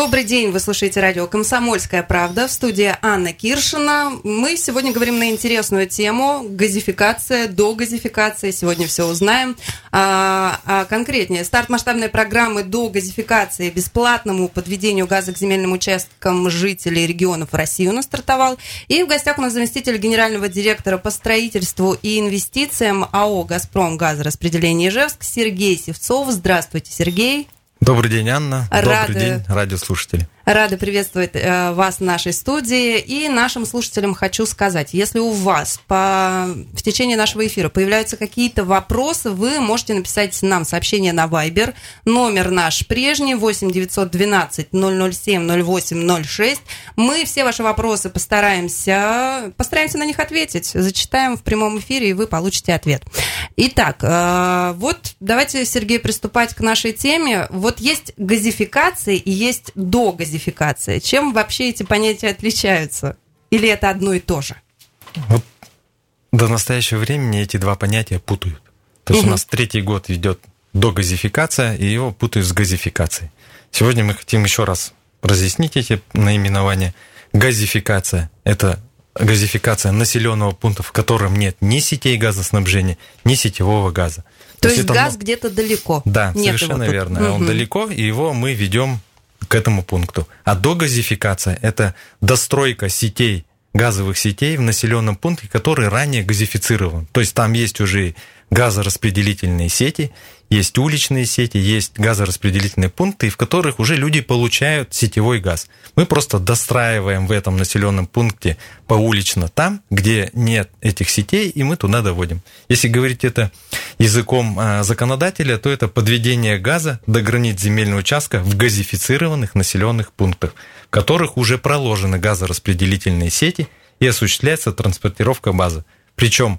Добрый день, вы слушаете радио «Комсомольская правда» в студии Анна Киршина. Мы сегодня говорим на интересную тему – газификация, до газификации. Сегодня все узнаем. А, а конкретнее, старт масштабной программы до газификации бесплатному подведению газа к земельным участкам жителей регионов России у нас стартовал. И в гостях у нас заместитель генерального директора по строительству и инвестициям АО «Газпром» газораспределение Ижевск Сергей Севцов. Здравствуйте, Сергей. Добрый день, Анна. Рады... Добрый день, радиослушатели. Рады приветствовать э, вас в нашей студии. И нашим слушателям хочу сказать, если у вас по... в течение нашего эфира появляются какие-то вопросы, вы можете написать нам сообщение на Viber. Номер наш прежний 8 912 007 08 06. Мы все ваши вопросы постараемся, постараемся на них ответить. Зачитаем в прямом эфире, и вы получите ответ. Итак, э, вот давайте, Сергей, приступать к нашей теме. Вот есть газификация и есть догазификация газификация? Чем вообще эти понятия отличаются? Или это одно и то же? Вот до настоящего времени эти два понятия путают. То есть угу. у нас третий год идет догазификация, и его путают с газификацией. Сегодня мы хотим еще раз разъяснить эти наименования. Газификация – это газификация населенного пункта, в котором нет ни сетей газоснабжения, ни сетевого газа. То, То есть, есть газ это... где-то далеко. Да, нет совершенно верно. Угу. Он далеко, и его мы ведем к этому пункту. А догазификация – это достройка сетей, газовых сетей в населенном пункте, который ранее газифицирован. То есть там есть уже газораспределительные сети, есть уличные сети, есть газораспределительные пункты, в которых уже люди получают сетевой газ. Мы просто достраиваем в этом населенном пункте поулично там, где нет этих сетей, и мы туда доводим. Если говорить это языком а, законодателя, то это подведение газа до границ земельного участка в газифицированных населенных пунктах, в которых уже проложены газораспределительные сети и осуществляется транспортировка базы. Причем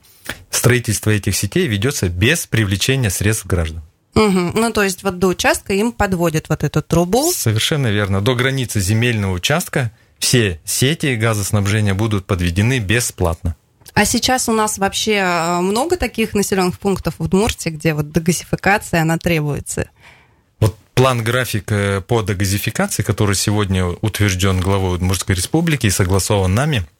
строительство этих сетей ведется без привлечения средств граждан. Угу. Ну, то есть вот до участка им подводят вот эту трубу. Совершенно верно. До границы земельного участка все сети газоснабжения будут подведены бесплатно. А сейчас у нас вообще э, много таких населенных пунктов в Удмуртии, где вот дегазификация, она требуется? Вот план график э, по дегазификации, который сегодня утвержден главой Удмуртской республики и согласован нами –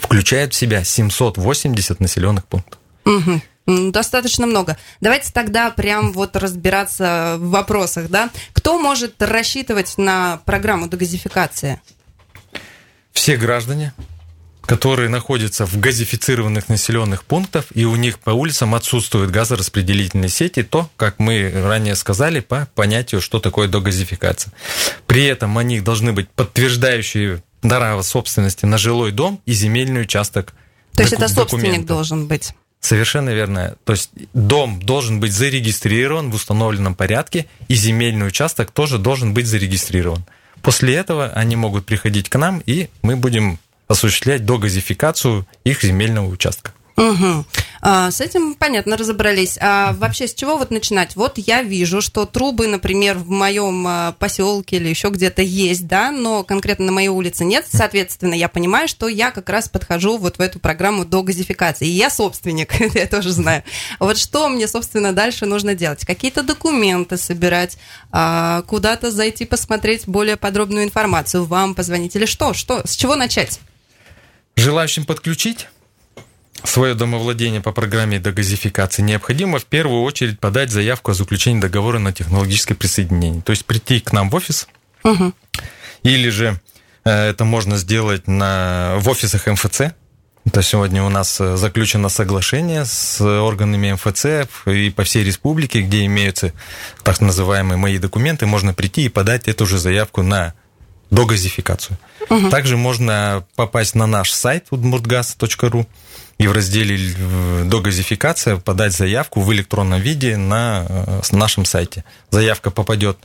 включает в себя 780 населенных пунктов. Угу. Достаточно много. Давайте тогда прям вот разбираться в вопросах, да? Кто может рассчитывать на программу дегазификации? Все граждане, которые находятся в газифицированных населенных пунктах, и у них по улицам отсутствуют газораспределительные сети, то, как мы ранее сказали, по понятию, что такое догазификация. При этом они должны быть подтверждающие права собственности на жилой дом и земельный участок. То есть это собственник документа. должен быть? Совершенно верно. То есть дом должен быть зарегистрирован в установленном порядке, и земельный участок тоже должен быть зарегистрирован. После этого они могут приходить к нам, и мы будем осуществлять догазификацию их земельного участка. Угу. А, с этим понятно разобрались. А вообще с чего вот начинать? Вот я вижу, что трубы, например, в моем а, поселке или еще где-то есть, да, но конкретно на моей улице нет. Соответственно, я понимаю, что я как раз подхожу вот в эту программу до газификации. И я собственник, я тоже знаю. Вот что мне, собственно, дальше нужно делать? Какие-то документы собирать, а, куда-то зайти посмотреть более подробную информацию, вам позвонить или что? Что? С чего начать? Желающим подключить свое домовладение по программе дегазификации, необходимо в первую очередь подать заявку о заключении договора на технологическое присоединение. То есть прийти к нам в офис, угу. или же э, это можно сделать на, в офисах МФЦ. То сегодня у нас э, заключено соглашение с органами МФЦ и по всей республике, где имеются так называемые мои документы, можно прийти и подать эту же заявку на догазификацию. Угу. Также можно попасть на наш сайт udmurtgaz.ru и в разделе «Догазификация» подать заявку в электронном виде на э, нашем сайте. Заявка попадет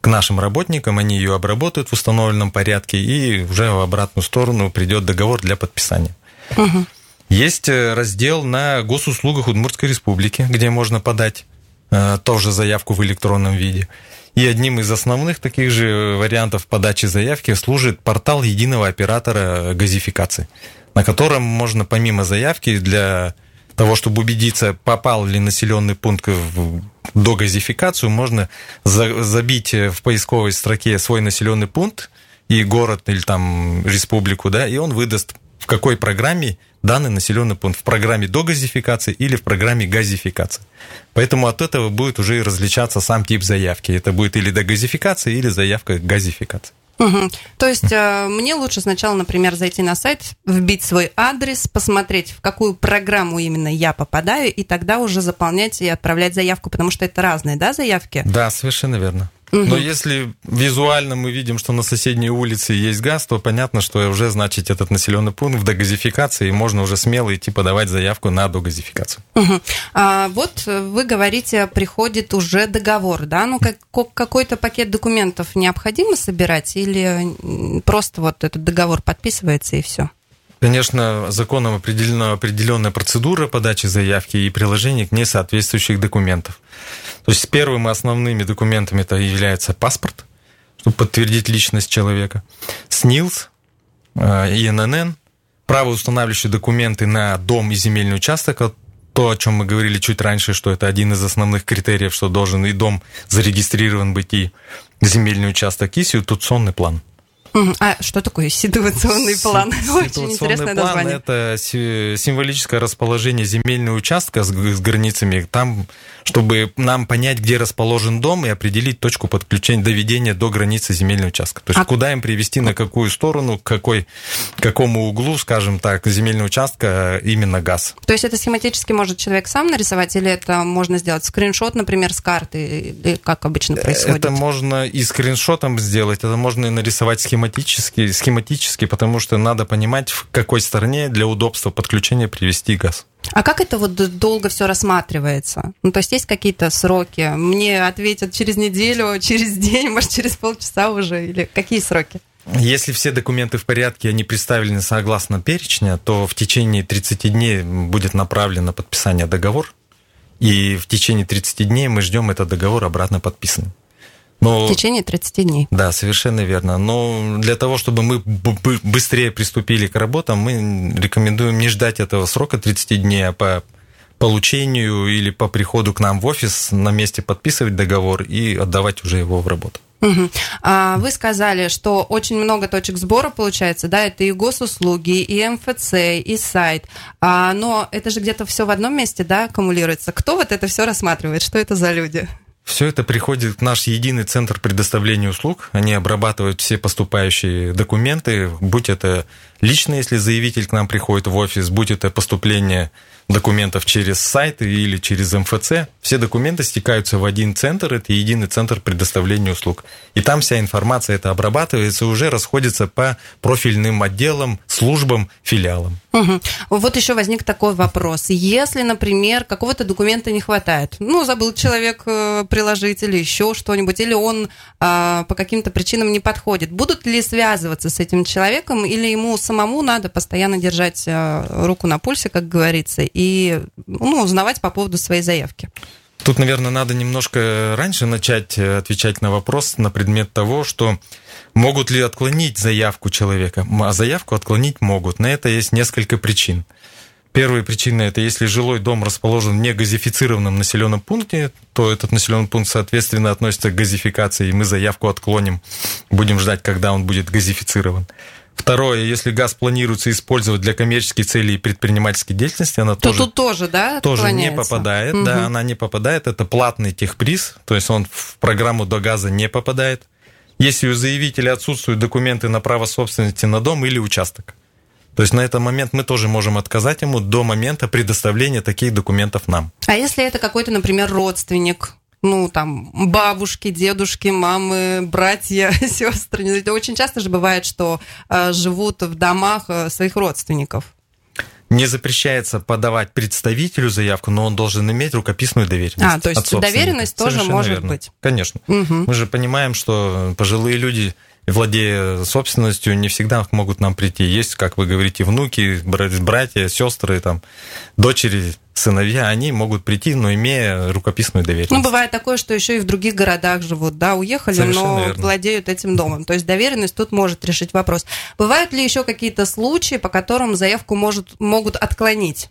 к нашим работникам, они ее обработают в установленном порядке, и уже в обратную сторону придет договор для подписания. Угу. Есть э, раздел на госуслугах Удмуртской республики, где можно подать э, тоже заявку в электронном виде. И одним из основных таких же вариантов подачи заявки служит портал единого оператора газификации на котором можно помимо заявки для того, чтобы убедиться, попал ли населенный пункт в догазификацию, можно забить в поисковой строке свой населенный пункт и город или там республику, да, и он выдаст в какой программе данный населенный пункт, в программе догазификации или в программе газификации. Поэтому от этого будет уже различаться сам тип заявки. Это будет или догазификация, или заявка газификации. Угу. То есть э, мне лучше сначала, например, зайти на сайт, вбить свой адрес, посмотреть, в какую программу именно я попадаю, и тогда уже заполнять и отправлять заявку, потому что это разные, да, заявки? Да, совершенно верно. Угу. Но если визуально мы видим, что на соседней улице есть газ, то понятно, что уже, значит, этот населенный пункт в догазификации, и можно уже смело идти подавать заявку на догазификацию. Угу. А вот вы говорите, приходит уже договор, да? Ну, как, какой-то пакет документов необходимо собирать или просто вот этот договор подписывается и все? Конечно, законом определена определенная процедура подачи заявки и приложение к несоответствующих документов. То есть первыми основными документами это является паспорт, чтобы подтвердить личность человека, СНИЛС, э, ИНН, правоустанавливающие документы на дом и земельный участок, то, о чем мы говорили чуть раньше, что это один из основных критериев, что должен и дом зарегистрирован быть, и земельный участок, и ситуационный план – а что такое ситуационный план? Очень интересное план название. Это символическое расположение земельного участка с, с границами, там, чтобы нам понять, где расположен дом и определить точку подключения, доведения до границы земельного участка. То есть а... куда им привести, на какую сторону, к какой, какому углу, скажем так, земельного участка именно газ. То есть это схематически может человек сам нарисовать, или это можно сделать скриншот, например, с карты, как обычно происходит? Это можно и скриншотом сделать, это можно и нарисовать схематически схематически, схематически, потому что надо понимать, в какой стороне для удобства подключения привести газ. А как это вот долго все рассматривается? Ну, то есть есть какие-то сроки? Мне ответят через неделю, через день, может, через полчаса уже? Или какие сроки? Если все документы в порядке, они представлены согласно перечня, то в течение 30 дней будет направлено подписание договора, и в течение 30 дней мы ждем этот договор обратно подписанным. Но, в течение 30 дней. Да, совершенно верно. Но для того, чтобы мы быстрее приступили к работам, мы рекомендуем не ждать этого срока 30 дней, а по получению или по приходу к нам в офис на месте подписывать договор и отдавать уже его в работу. Угу. А вы сказали, что очень много точек сбора получается, да, это и госуслуги, и МФЦ, и сайт. А, но это же где-то все в одном месте, да, аккумулируется. Кто вот это все рассматривает? Что это за люди? Все это приходит в наш единый центр предоставления услуг. Они обрабатывают все поступающие документы, будь это лично, если заявитель к нам приходит в офис, будь это поступление документов через сайт или через МФЦ. Все документы стекаются в один центр, это единый центр предоставления услуг. И там вся информация это обрабатывается и уже расходится по профильным отделам, службам, филиалам. Угу. Вот еще возник такой вопрос. Если, например, какого-то документа не хватает, ну, забыл человек э, приложить или еще что-нибудь, или он а, по каким-то причинам не подходит, будут ли связываться с этим человеком, или ему самому надо постоянно держать а, руку на пульсе, как говорится, и ну, узнавать по поводу своей заявки? Тут, наверное, надо немножко раньше начать э, отвечать на вопрос на предмет того, что могут ли отклонить заявку человека. А заявку отклонить могут. На это есть несколько причин. Первая причина – это если жилой дом расположен в негазифицированном населенном пункте, то этот населенный пункт, соответственно, относится к газификации, и мы заявку отклоним, будем ждать, когда он будет газифицирован. Второе, если газ планируется использовать для коммерческой цели и предпринимательской деятельности, она то тоже, тут тоже, да, тоже не попадает. Угу. Да, она не попадает. Это платный техприз, то есть он в программу до газа не попадает. Если у заявителя отсутствуют документы на право собственности на дом или участок. То есть на этот момент мы тоже можем отказать ему до момента предоставления таких документов нам. А если это какой-то, например, родственник, ну, там, бабушки, дедушки, мамы, братья, сестры. Очень часто же бывает, что э, живут в домах э, своих родственников. Не запрещается подавать представителю заявку, но он должен иметь рукописную доверенность. А, то есть доверенность тоже Совершенно может верно. быть. Конечно. Угу. Мы же понимаем, что пожилые люди владея собственностью, не всегда могут нам прийти. Есть, как вы говорите, внуки, братья, сестры, там, дочери, сыновья, они могут прийти, но имея рукописную доверенность. Ну, бывает такое, что еще и в других городах живут, да, уехали, Совершенно но верно. владеют этим домом. То есть доверенность тут может решить вопрос. Бывают ли еще какие-то случаи, по которым заявку может, могут отклонить?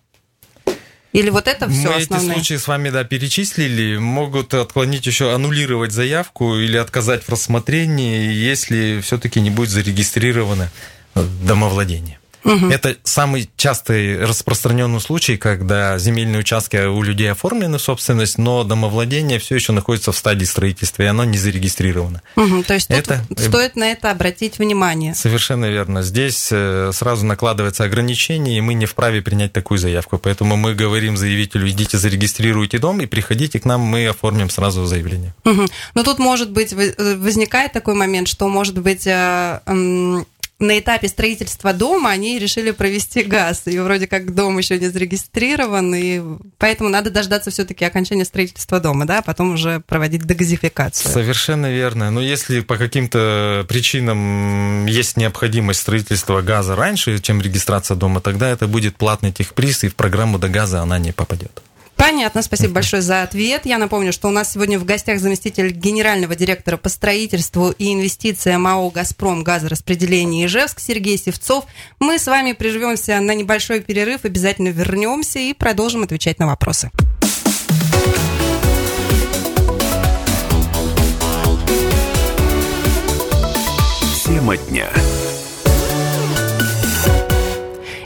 Или вот это все Мы основные? эти случаи с вами, да, перечислили. Могут отклонить еще, аннулировать заявку или отказать в рассмотрении, если все-таки не будет зарегистрировано домовладение. Угу. Это самый частый распространенный случай, когда земельные участки у людей оформлены в собственность, но домовладение все еще находится в стадии строительства, и оно не зарегистрировано. Угу, то есть это... стоит на это обратить внимание. Совершенно верно. Здесь э, сразу накладывается ограничение, и мы не вправе принять такую заявку. Поэтому мы говорим заявителю, идите зарегистрируйте дом и приходите к нам, мы оформим сразу заявление. Угу. Но тут, может быть, э, возникает такой момент, что, может быть, э, на этапе строительства дома они решили провести газ. И вроде как дом еще не зарегистрирован, и поэтому надо дождаться все-таки окончания строительства дома, да, а потом уже проводить дегазификацию. Совершенно верно. Но если по каким-то причинам есть необходимость строительства газа раньше, чем регистрация дома, тогда это будет платный техприз, и в программу до газа она не попадет. Понятно, спасибо большое за ответ. Я напомню, что у нас сегодня в гостях заместитель генерального директора по строительству и инвестициям МАО «Газпром» газораспределение Ижевск Сергей Севцов. Мы с вами прервемся на небольшой перерыв, обязательно вернемся и продолжим отвечать на вопросы. Тема дня.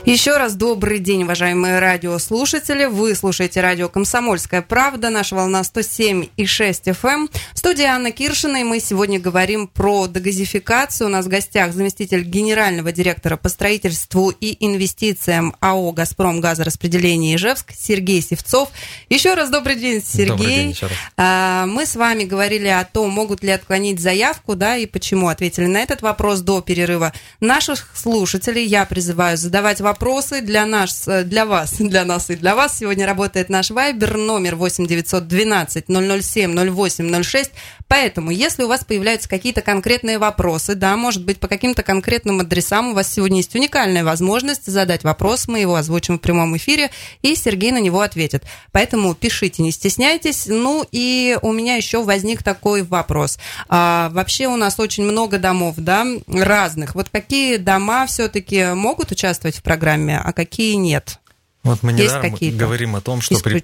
Еще раз добрый день, уважаемые радиослушатели. Вы слушаете радио «Комсомольская правда», наша волна 107 и 6 FM. Эм. В студии Анна Киршина, и мы сегодня говорим про дегазификацию. У нас в гостях заместитель генерального директора по строительству и инвестициям АО «Газпром» газораспределение Ижевск Сергей Севцов. Еще раз добрый день, Сергей. Добрый день еще раз. А, мы с вами говорили о том, могут ли отклонить заявку, да, и почему. Ответили на этот вопрос до перерыва. Наших слушателей я призываю задавать вопросы вопросы для, нас, э, для вас, для нас и для вас. Сегодня работает наш вайбер номер 8 912 007 08 06. Поэтому, если у вас появляются какие-то конкретные вопросы, да, может быть, по каким-то конкретным адресам, у вас сегодня есть уникальная возможность задать вопрос, мы его озвучим в прямом эфире, и Сергей на него ответит. Поэтому пишите, не стесняйтесь. Ну и у меня еще возник такой вопрос. А, вообще у нас очень много домов, да, разных. Вот какие дома все-таки могут участвовать в программе, а какие нет? Вот мы недаром говорим о том, что при,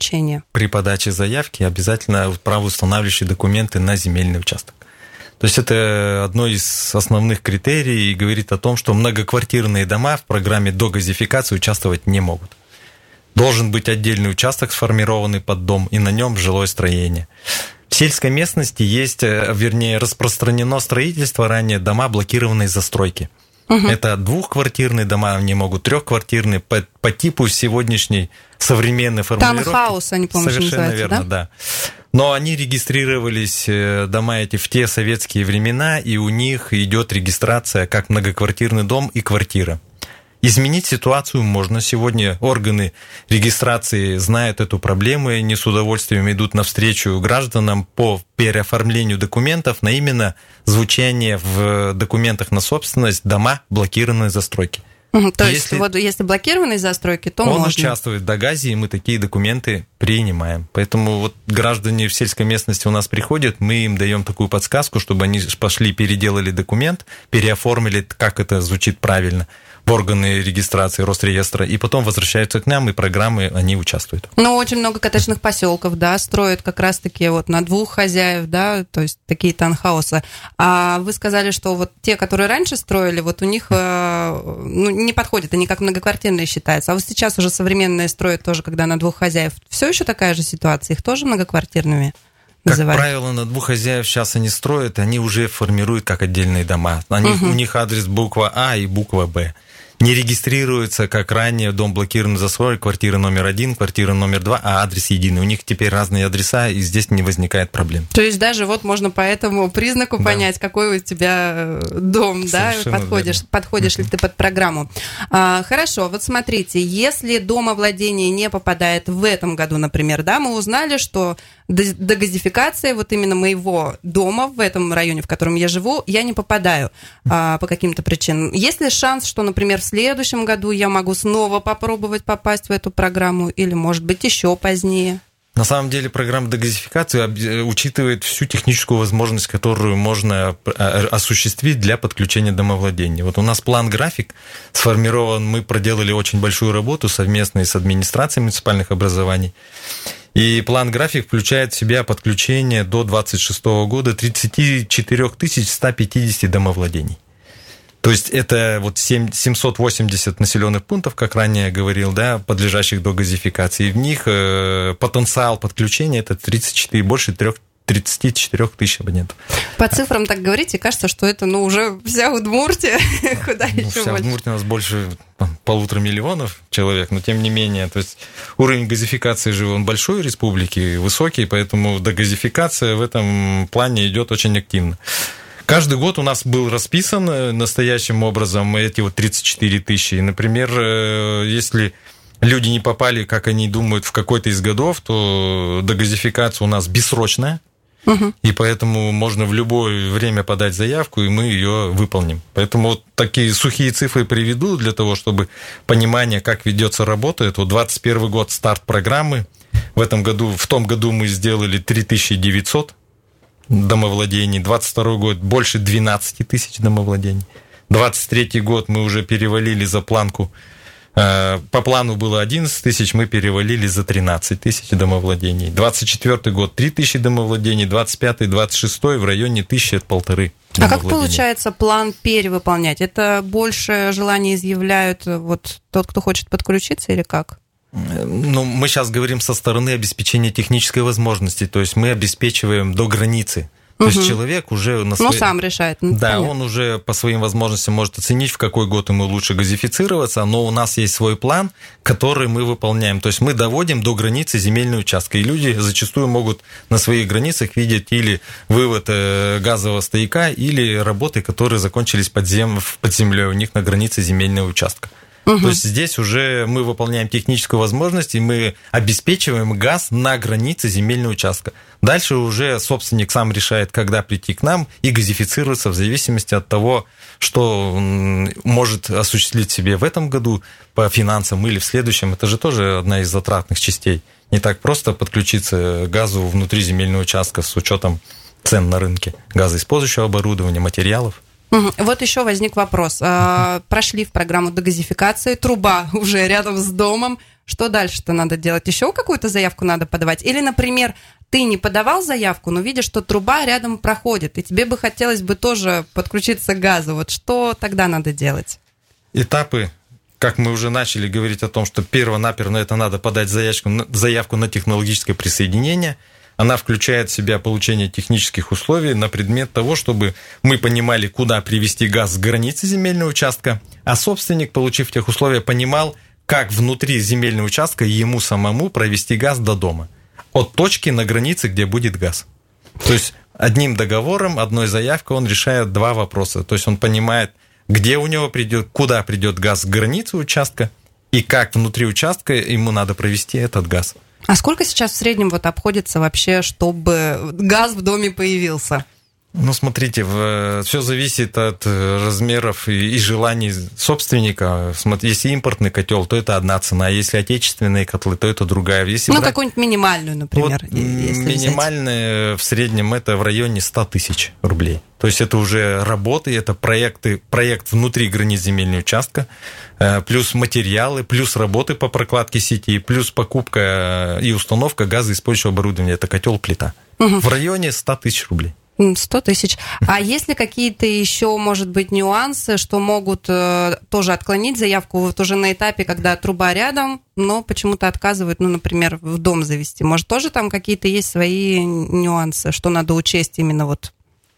при подаче заявки обязательно правоустанавливающие документы на земельный участок. То есть это одно из основных критерий и говорит о том, что многоквартирные дома в программе догазификации участвовать не могут. Должен быть отдельный участок, сформированный под дом, и на нем жилое строение. В сельской местности есть, э, вернее, распространено строительство ранее дома блокированной застройки – Угу. Это двухквартирные дома, они могут трехквартирные по, по типу сегодняшней современной формулировки. Таунхаус, они, по-моему, Совершенно верно, да? да. Но они регистрировались, э, дома эти, в те советские времена, и у них идет регистрация как многоквартирный дом и квартира. Изменить ситуацию можно. Сегодня органы регистрации знают эту проблему и они с удовольствием идут навстречу гражданам по переоформлению документов на именно звучание в документах на собственность дома блокированной застройки. То есть, если, вот если блокированные застройки, то он можно. участвует в Дагазе, и мы такие документы принимаем. Поэтому вот граждане в сельской местности у нас приходят, мы им даем такую подсказку, чтобы они пошли, переделали документ, переоформили, как это звучит правильно в органы регистрации Росреестра, и потом возвращаются к нам, и программы, они участвуют. Ну, очень много коттеджных поселков, да, строят как раз-таки вот на двух хозяев, да, то есть такие танхаусы. А вы сказали, что вот те, которые раньше строили, вот у них э, ну, не подходят, они как многоквартирные считаются. А вот сейчас уже современные строят тоже, когда на двух хозяев. Все еще такая же ситуация, их тоже многоквартирными? Называют. Как правило, на двух хозяев сейчас они строят, они уже формируют как отдельные дома. Они, угу. У них адрес буква А и буква Б не регистрируется, как ранее, дом блокирован за свой, квартира номер один, квартира номер два, а адрес единый. У них теперь разные адреса, и здесь не возникает проблем. То есть даже вот можно по этому признаку да. понять, какой у тебя э, дом, Совершенно да, подходишь, верно. подходишь ли ты под программу. А, хорошо, вот смотрите, если домовладение не попадает в этом году, например, да, мы узнали, что дегазификация вот именно моего дома в этом районе, в котором я живу, я не попадаю а, по каким-то причинам. Есть ли шанс, что, например, в следующем году я могу снова попробовать попасть в эту программу или, может быть, еще позднее? На самом деле программа дегазификации э, учитывает всю техническую возможность, которую можно э, осуществить для подключения домовладения. Вот у нас план-график сформирован, мы проделали очень большую работу совместно с администрацией муниципальных образований. И план-график включает в себя подключение до 2026 года 34 150 домовладений. То есть это вот 7, 780 населенных пунктов, как ранее говорил, да, подлежащих до газификации. В них э, потенциал подключения это 34, больше 3 34 тысяч абонентов. По цифрам так говорите, кажется, что это ну, уже вся Удмуртия, куда ну, еще вся больше. Удмуртия у нас больше полутора миллионов человек, но тем не менее, то есть уровень газификации же он большой республики, высокий, поэтому догазификация в этом плане идет очень активно. Каждый год у нас был расписан э, настоящим образом эти вот 34 тысячи. Например, э, если люди не попали, как они думают, в какой-то из годов, то догазификация у нас бессрочная. И поэтому можно в любое время подать заявку, и мы ее выполним. Поэтому вот такие сухие цифры приведу для того, чтобы понимание, как ведется работа. Это вот 21 год старт программы. В этом году, в том году мы сделали 3900 домовладений. 22 год больше 12 тысяч домовладений. 23 год мы уже перевалили за планку. Э, по плану было 11 тысяч, мы перевалили за 13 тысяч домовладений. 24 год 3 тысячи домовладений, 25 26 в районе тысячи от полторы. А как получается план перевыполнять? Это больше желание изъявляют вот тот, кто хочет подключиться или как? Ну, мы сейчас говорим со стороны обеспечения технической возможности, то есть мы обеспечиваем до границы. То угу. есть человек уже на свои... Ну, сам решает. Ну, да, понятно. он уже по своим возможностям может оценить, в какой год ему лучше газифицироваться, но у нас есть свой план, который мы выполняем. То есть мы доводим до границы земельный участка, и люди зачастую могут на своих границах видеть или вывод э, газового стояка, или работы, которые закончились под, зем... под землей у них на границе земельного участка. Угу. То есть здесь уже мы выполняем техническую возможность, и мы обеспечиваем газ на границе земельного участка. Дальше уже собственник сам решает, когда прийти к нам и газифицироваться в зависимости от того, что может осуществить себе в этом году по финансам или в следующем. Это же тоже одна из затратных частей. Не так просто подключиться к газу внутри земельного участка с учетом цен на рынке газоиспользующего оборудования, материалов. Вот еще возник вопрос. А, прошли в программу дегазификации, труба уже рядом с домом. Что дальше-то надо делать? Еще какую-то заявку надо подавать? Или, например, ты не подавал заявку, но видишь, что труба рядом проходит, и тебе бы хотелось бы тоже подключиться к газу. Вот что тогда надо делать? Этапы как мы уже начали говорить о том, что перво-наперво это надо подать заявку, заявку на технологическое присоединение – она включает в себя получение технических условий на предмет того, чтобы мы понимали, куда привести газ с границы земельного участка, а собственник, получив тех условия, понимал, как внутри земельного участка ему самому провести газ до дома. От точки на границе, где будет газ. То есть одним договором, одной заявкой он решает два вопроса. То есть он понимает, где у него придет, куда придет газ с границы участка, и как внутри участка ему надо провести этот газ. А сколько сейчас в среднем вот обходится вообще, чтобы газ в доме появился? Ну, смотрите, все зависит от э, размеров и, желаний собственника. Если импортный котел, то это одна цена. Если отечественные котлы, то это другая. Если ну, брать... какую-нибудь минимальную, например. Вот минимальная в среднем это в районе 100 тысяч рублей. То есть это уже работы, это проекты, проект внутри границ земельного участка, э, плюс материалы, плюс работы по прокладке сети, плюс покупка и установка газоиспользующего оборудования. Это котел, плита. Угу. В районе 100 тысяч рублей. 100 тысяч. А есть ли какие-то еще, может быть, нюансы, что могут э, тоже отклонить заявку вот уже на этапе, когда труба рядом, но почему-то отказывают, ну, например, в дом завести? Может, тоже там какие-то есть свои нюансы, что надо учесть именно вот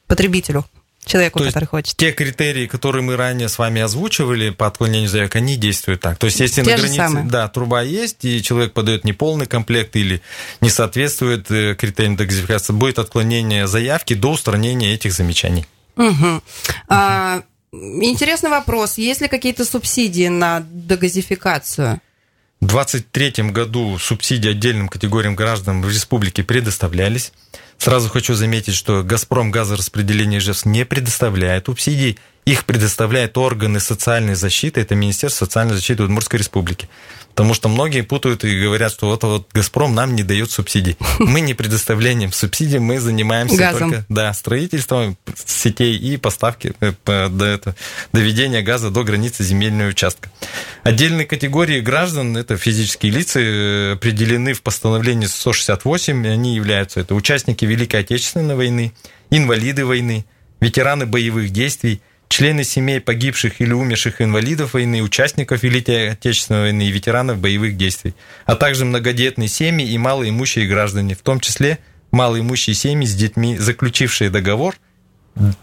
потребителю? Человеку, То который хочет. Те критерии, которые мы ранее с вами озвучивали по отклонению заявок, они действуют так. То есть, если те на границе самые. да, труба есть, и человек подает неполный комплект или не соответствует э, критериям дегазификации, будет отклонение заявки до устранения этих замечаний. Угу. А, интересный вопрос. Есть ли какие-то субсидии на дегазификацию? В 2023 году субсидии отдельным категориям граждан в республике предоставлялись. Сразу хочу заметить, что «Газпром» газораспределение ЖЭС не предоставляет субсидий их предоставляют органы социальной защиты, это Министерство социальной защиты Удмуртской Республики. Потому что многие путают и говорят, что вот, вот «Газпром» нам не дает субсидий. Мы не предоставлением субсидий, мы занимаемся Газом. только да, строительством сетей и поставки, э, до это, доведения газа до границы земельного участка. Отдельные категории граждан, это физические лица, э, определены в постановлении 168, и они являются это участники Великой Отечественной войны, инвалиды войны, ветераны боевых действий, члены семей погибших или умерших инвалидов войны, участников Великой Отечественной войны и ветеранов боевых действий, а также многодетные семьи и малоимущие граждане, в том числе малоимущие семьи с детьми, заключившие договор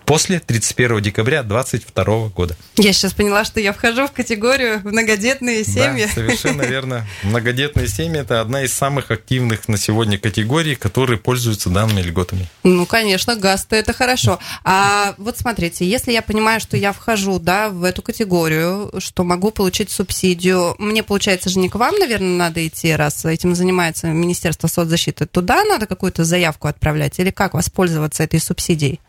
после 31 декабря 2022 года. Я сейчас поняла, что я вхожу в категорию многодетные семьи. Да, совершенно верно. Многодетные семьи – это одна из самых активных на сегодня категорий, которые пользуются данными льготами. Ну, конечно, газ-то это хорошо. А вот смотрите, если я понимаю, что я вхожу, да, в эту категорию, что могу получить субсидию, мне, получается, же не к вам, наверное, надо идти, раз этим занимается Министерство соцзащиты, туда надо какую-то заявку отправлять или как воспользоваться этой субсидией?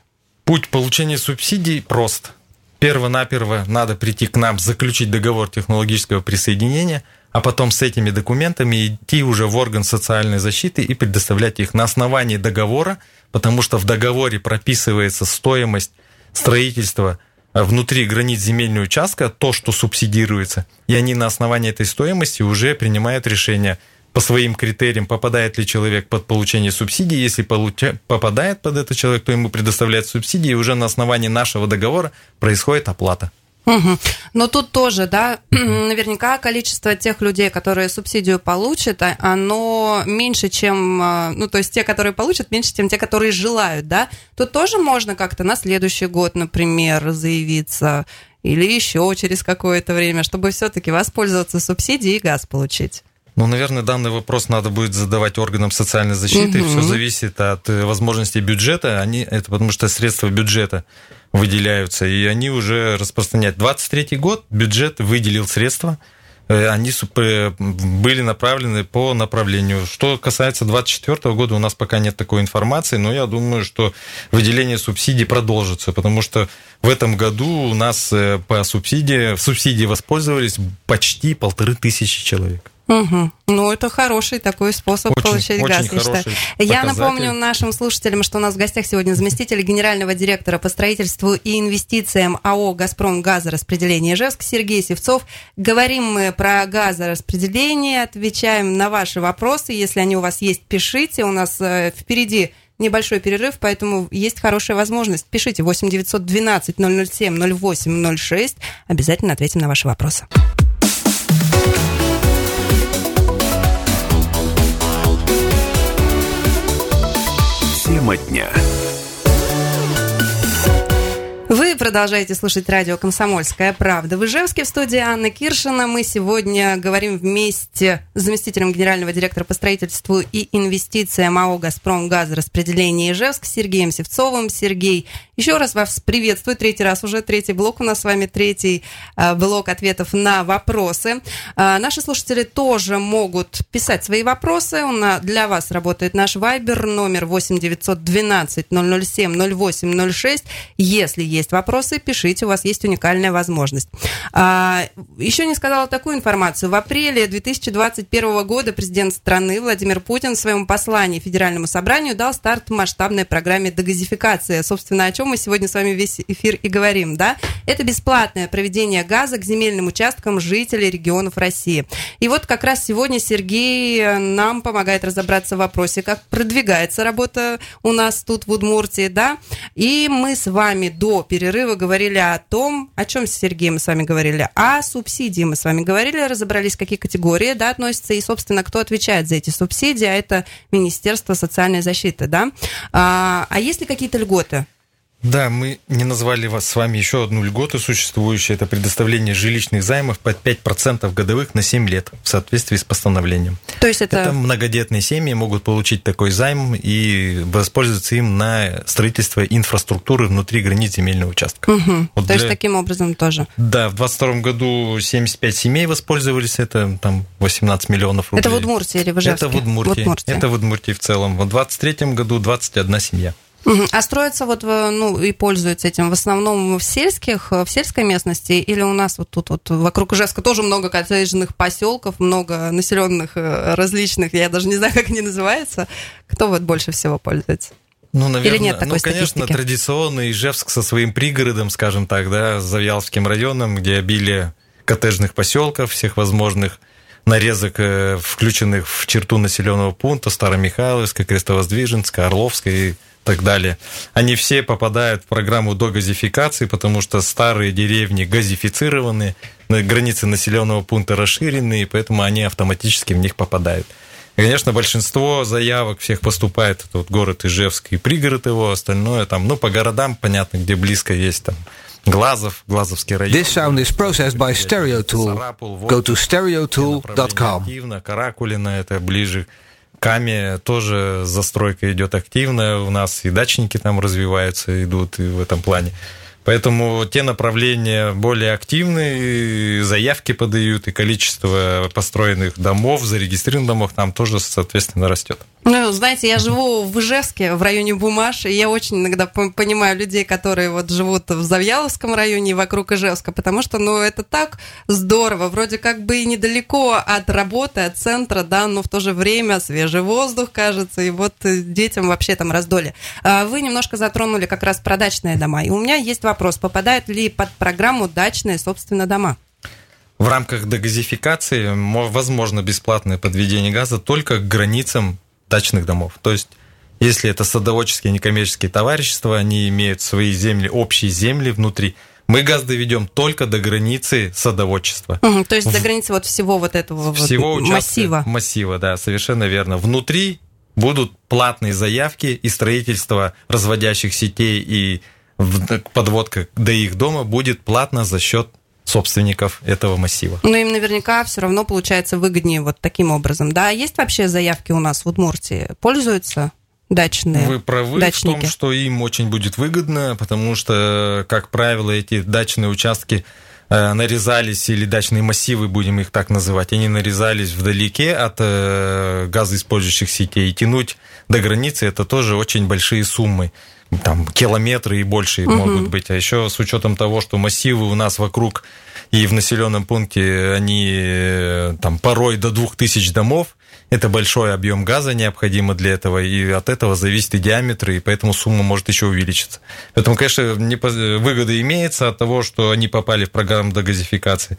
Путь получения субсидий прост. Перво-наперво надо прийти к нам, заключить договор технологического присоединения, а потом с этими документами идти уже в орган социальной защиты и предоставлять их на основании договора, потому что в договоре прописывается стоимость строительства внутри границ земельного участка, то, что субсидируется, и они на основании этой стоимости уже принимают решение по своим критериям, попадает ли человек под получение субсидии. Если получа- попадает под это человек, то ему предоставляют субсидии, и уже на основании нашего договора происходит оплата. Мгм. Но тут тоже, да, наверняка количество тех людей, которые субсидию получат, а- оно меньше, чем, а, ну, то есть те, которые получат, меньше, чем те, которые желают, да. Тут тоже можно как-то на следующий год, например, заявиться или еще через какое-то время, чтобы все-таки воспользоваться субсидией и газ получить. Ну, наверное, данный вопрос надо будет задавать органам социальной защиты. Мгм. Все зависит от э, возможностей бюджета. Они, это потому что средства бюджета выделяются, и они уже распространяют. 23 год бюджет выделил средства, э, они э, были направлены по направлению. Что касается 24 года, у нас пока нет такой информации, но я думаю, что выделение субсидий продолжится, потому что в этом году у нас по субсидии, субсидии воспользовались почти полторы тысячи человек. Мгм. Ну, это хороший такой способ Очень- получить очень газ, я считаю. Я напомню нашим слушателям, что у нас в гостях сегодня заместитель генерального директора по строительству и инвестициям АО «Газпром газораспределение» Ижевск Сергей Севцов. Говорим мы про газораспределение, отвечаем на ваши вопросы. Если они у вас есть, пишите. У нас э, впереди небольшой перерыв, поэтому есть хорошая возможность. Пишите 8 912 007 08 06. Обязательно ответим на ваши вопросы. Тема дня. Вы продолжаете слушать радио «Комсомольская правда». В Ижевске в студии Анна Киршина. Мы сегодня говорим вместе с заместителем генерального директора по строительству и инвестициям АО «Газпром газораспределение Ижевск» Сергеем Севцовым. Сергей, еще раз вас приветствую. Третий раз уже, третий блок у нас с вами, третий э, блок ответов на вопросы. Э, Наши слушатели тоже могут писать свои вопросы. Для вас работает наш вайбер номер 8 912 007 08 06. Если есть вопросы, пишите, у вас есть уникальная возможность. А, Еще не сказала такую информацию. В апреле 2021 года президент страны Владимир Путин в своем послании Федеральному собранию дал старт масштабной программе дегазификации. Собственно, о чем мы сегодня с вами весь эфир и говорим, да? Это бесплатное проведение газа к земельным участкам жителей регионов России. И вот как раз сегодня Сергей э, нам помогает разобраться в вопросе, как продвигается работа у нас тут в Удмуртии, да? И мы с вами до перерыва говорили о том, о чем с Сергеем мы с вами говорили, о субсидии мы с вами говорили, разобрались, какие категории, да, относятся, и, собственно, кто отвечает за эти субсидии, а это Министерство социальной защиты, да? А, а есть ли какие-то льготы? Да, мы не назвали вас с вами еще одну льготу существующую. Это предоставление жилищных займов под 5% годовых на 7 лет в соответствии с постановлением. То есть это... Это многодетные семьи могут получить такой займ и воспользоваться им на строительство инфраструктуры внутри границ земельного участка. Мгм. Вот То есть для- таким образом тоже. Да, в 22 году 75 семей воспользовались, это там 18 миллионов рублей. Это в Удмуртии или в Ижевске? Это в Удмуртии. В Удмуртии. Это в Удмуртии в целом. В 23 году 21 семья. А строятся вот, ну, и пользуются этим в основном в сельских, в сельской местности, или у нас вот тут вот вокруг Ижевска тоже много коттеджных поселков, много населенных э, различных, я даже не знаю, как они называются. Кто вот больше всего пользуется? Ну, наверное, Или нет такой ну, конечно, статистики? традиционный Ижевск со своим пригородом, скажем так, да, с Завьяловским районом, где обилие коттеджных поселков всех возможных, нарезок, э, включенных в черту населенного пункта, Старомихайловска, Крестовоздвиженска, Орловска и так далее. Они все попадают в программу догазификации, потому что старые деревни газифицированы, границы населенного пункта расширены, и поэтому они автоматически в них попадают. И, конечно, большинство заявок всех поступает, это вот город Ижевск и пригород его, остальное там, ну, по городам, понятно, где близко есть там Глазов, Глазовский район. This sound is processed by Stereo Tool. Go to stereotool.com. Каракулина, это ближе. Каме тоже застройка идет активно, у нас и дачники там развиваются, идут и в этом плане. Поэтому те направления более активны, и заявки подают, и количество построенных домов, зарегистрированных домов там тоже, соответственно, растет. Ну, знаете, я живу в Ижевске, в районе Бумаш, и я очень иногда по- понимаю людей, которые вот живут в Завьяловском районе и вокруг Ижевска, потому что, ну, это так здорово, вроде как бы и недалеко от работы, от центра, да, но в то же время свежий воздух, кажется, и вот э, детям вообще там раздолье. А Вы немножко затронули как раз про дачные дома, и у меня есть вопрос, попадают ли под программу дачные, собственно, дома? В рамках дегазификации мо- возможно бесплатное подведение газа только к границам дачных домов. То есть, если это садоводческие некоммерческие товарищества, они имеют свои земли, общие земли внутри, мы газ доведем только до границы садоводчества. Мгм, То есть до границы вот всего вот этого вот Всего участка, массива. Массива, да, совершенно верно. Внутри будут платные заявки и строительство разводящих сетей и подводка до их дома будет платно за счет собственников этого массива. Но им наверняка все равно получается выгоднее вот таким образом. Да, есть вообще заявки у нас в Удмуртии? Пользуются дачные Вы правы дачники? в том, что им очень будет выгодно, потому что, как правило, эти дачные участки э, нарезались, или дачные массивы, будем их так называть, они нарезались вдалеке от э, газоиспользующих сетей. И тянуть до границы это тоже очень большие суммы. Там километры и больше могут быть. А еще с учетом того, что массивы у нас вокруг и в населенном пункте они э, там порой до 2000 домов, это большой объем газа необходимо для этого, и от этого зависит и диаметр, и поэтому сумма может еще увеличиться. Поэтому, конечно, не поз- выгода имеется от того, что они попали в программу дегазификации.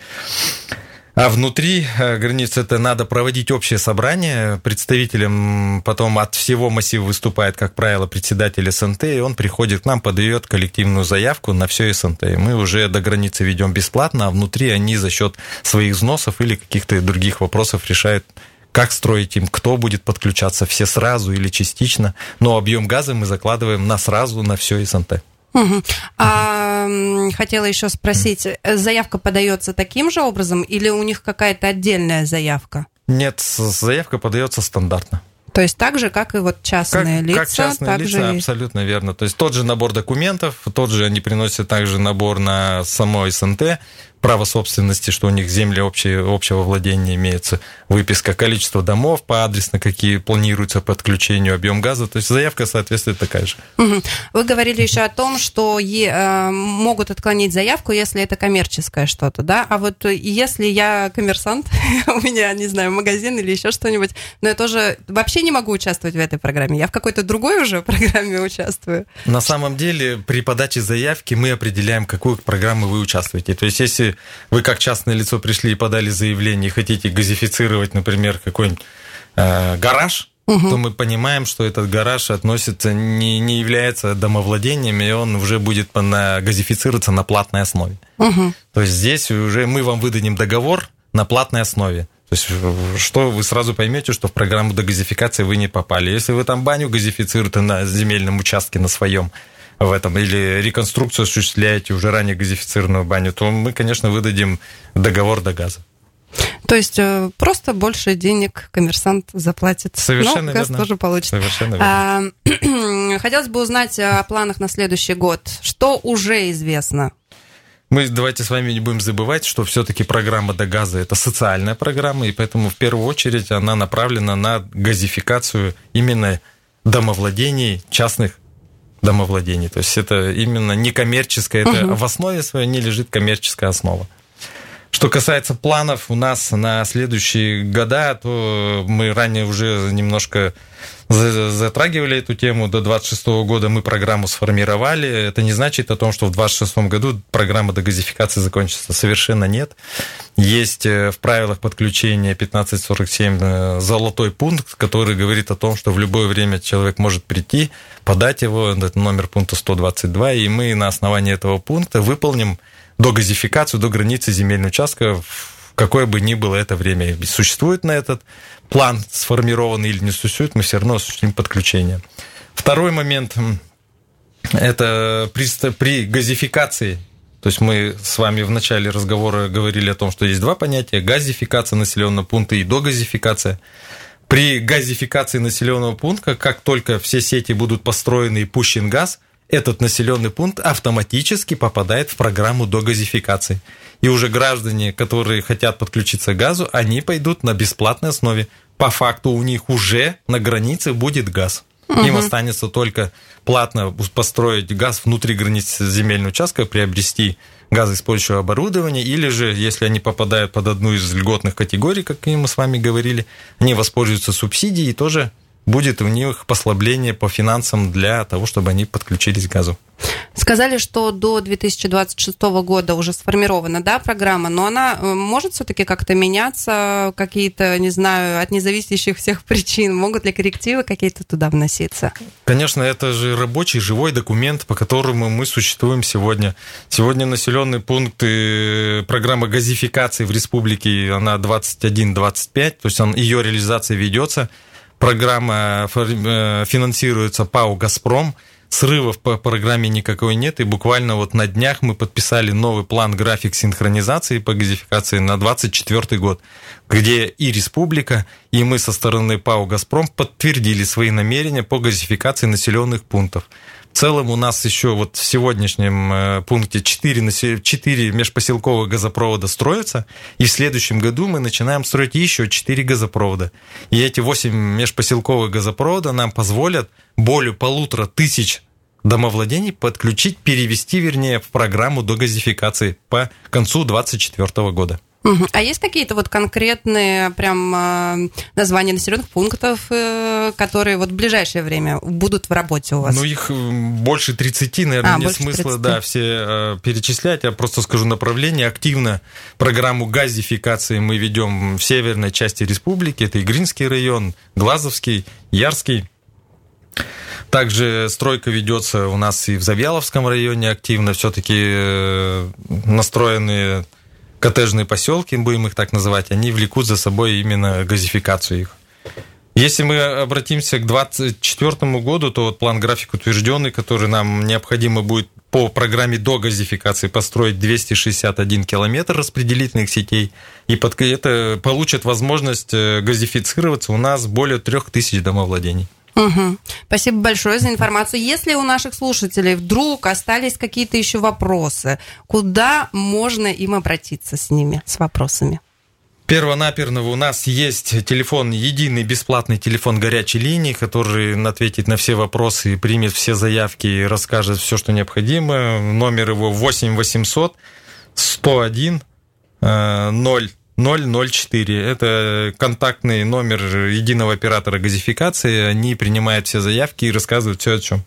А внутри э, границ это надо проводить общее собрание. Представителем потом от всего массива выступает, как правило, председатель СНТ, и он приходит к нам, подает коллективную заявку на все СНТ. Мы уже до границы ведем бесплатно, а внутри они за счет своих взносов или каких-то других вопросов решают, как строить им, кто будет подключаться, все сразу или частично. Но объем газа мы закладываем на сразу, на все СНТ. А хотела еще спросить, заявка подается таким же образом или у них какая-то отдельная заявка? Нет, заявка подается стандартно. То есть так же, как и вот частные как, лица, как частные так лица, же абсолютно верно. То есть тот же набор документов, тот же они приносят также набор на само СНТ, право собственности, что у них земли общие, общего владения имеется, выписка количества домов по адрес, на какие планируется подключению, объем газа. То есть заявка соответствует такая же. Вы говорили еще о том, что е- э, могут отклонить заявку, если это коммерческое что-то, да? А вот э, если я коммерсант, у меня, не знаю, магазин или еще что-нибудь, но я тоже вообще не могу участвовать в этой программе. Я в какой-то другой уже программе участвую. На самом деле, при подаче заявки мы определяем, какую программу вы участвуете. То есть, если вы как частное лицо пришли и подали заявление и хотите газифицировать, например, какой-нибудь э, гараж, то мы понимаем, что этот гараж относится, не, не является домовладением, и он уже будет на, газифицироваться на платной основе. Мгм. То есть здесь уже мы вам выдадим договор на платной основе. То есть что вы сразу поймете, что в программу дегазификации вы не попали. Если вы там баню газифицируете на земельном участке на своем в этом, или реконструкцию осуществляете уже ранее газифицированную баню, то мы, конечно, выдадим договор до газа. То есть э, просто больше денег коммерсант заплатит. Совершенно Но газ верно. тоже получит. Совершенно верно. А, Хотелось бы узнать о планах на следующий год. Что уже известно? Мы давайте с вами не будем забывать, что все-таки программа до газа это социальная программа, и поэтому в первую очередь она направлена на газификацию именно домовладений частных домовладений. То есть это именно не коммерческое, это Мгм. в основе своей не лежит коммерческая основа. Что касается планов у нас на следующие года, то мы ранее уже немножко за- затрагивали эту тему. До 26 года мы программу сформировали. Это не значит о том, что в 26 году программа дегазификации закончится. Совершенно нет. Есть э, в правилах подключения 1547 э, золотой пункт, который говорит о том, что в любое время человек может прийти, подать его, это номер пункта 122, и мы на основании этого пункта выполним догазификацию до границы земельного участка в какое бы ни было это время. Существует на этот план сформированный или не существует, мы все равно осуществим подключение. Второй момент это при, при газификации то есть мы с вами в начале разговора говорили о том, что есть два понятия – газификация населенного пункта и догазификация. При газификации населенного пункта, как только все сети будут построены и пущен газ, этот населенный пункт автоматически попадает в программу догазификации. И уже граждане, которые хотят подключиться к газу, они пойдут на бесплатной основе. По факту у них уже на границе будет газ. Им останется только платно построить газ внутри границ земельного участка, приобрести газоиспользующее оборудование, или же, если они попадают под одну из льготных категорий, как мы с вами говорили, они воспользуются субсидией, и тоже будет у них послабление по финансам для того, чтобы они подключились к газу. Сказали, что до 2026 года уже сформирована, да, программа, но она э, может все-таки как-то меняться, какие-то, не знаю, от независящих всех причин, могут ли коррективы какие-то туда вноситься? Конечно, это же рабочий, живой документ, по которому мы существуем сегодня. Сегодня населенные пункты программы газификации в республике, она 21-25, то есть ее реализация ведется. Программа фор- э, финансируется ПАО «Газпром». Срывов по программе никакой нет, и буквально вот на днях мы подписали новый план график синхронизации по газификации на 2024 год, где и республика, и мы со стороны ПАО «Газпром» подтвердили свои намерения по газификации населенных пунктов. В целом у нас еще вот в сегодняшнем э, пункте 4, 4 межпоселковых газопровода строятся, и в следующем году мы начинаем строить еще 4 газопровода. И эти 8 межпоселковых газопровода нам позволят более полутора тысяч домовладений подключить, перевести, вернее, в программу до газификации по концу 2024 года. А есть какие-то вот конкретные прям э, названия населенных пунктов, э, которые вот в ближайшее время будут в работе у вас? Ну, их м, больше 30, наверное, А, нет смысла 30. да, все э, перечислять. Я просто скажу направление. Активно программу газификации мы ведем в северной части республики. Это Игринский район, Глазовский, Ярский. Также стройка ведется у нас и в Завьяловском районе активно. Все-таки настроенные коттеджные поселки, будем их так называть, они влекут за собой именно газификацию их. Если мы обратимся к 2024 году, то вот план график утвержденный, который нам необходимо будет по программе до газификации построить 261 километр распределительных сетей, и под это получат возможность э, газифицироваться у нас более 3000 домовладений. Мгм. Спасибо большое за информацию. Если у наших слушателей вдруг остались какие-то еще вопросы, куда можно им обратиться с ними, с вопросами? Первонаперво у нас есть телефон, единый бесплатный телефон горячей линии, который ответит на все вопросы примет все заявки и расскажет все, что необходимо. Номер его 8 800 101 э, 0 004. Это контактный номер единого оператора газификации. Они принимают все заявки и рассказывают все о чем.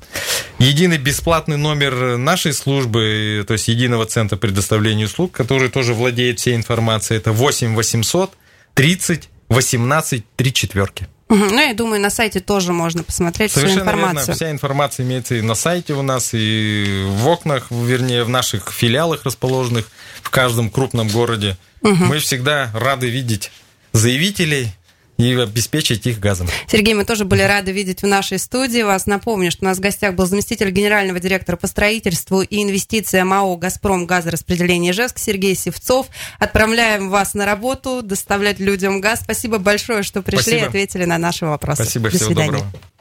Единый бесплатный номер нашей службы, то есть единого центра предоставления услуг, который тоже владеет всей информацией, это 8 800 30 18 3 четверки. Ну, я думаю, на сайте тоже можно посмотреть всю Совершенно информацию. верно. Вся информация имеется и на сайте у нас, и в окнах, вернее, в наших филиалах расположенных в каждом крупном городе. Мы всегда рады видеть заявителей и обеспечить их газом. Сергей, мы тоже были рады видеть в нашей студии вас. Напомню, что у нас в гостях был заместитель генерального директора по строительству и инвестициям МАО «Газпром» газораспределение Ижевск Сергей Севцов. Отправляем вас на работу, доставлять людям газ. Спасибо большое, что пришли и Спасибо. ответили на наши вопросы. Спасибо, До всего свидания. доброго.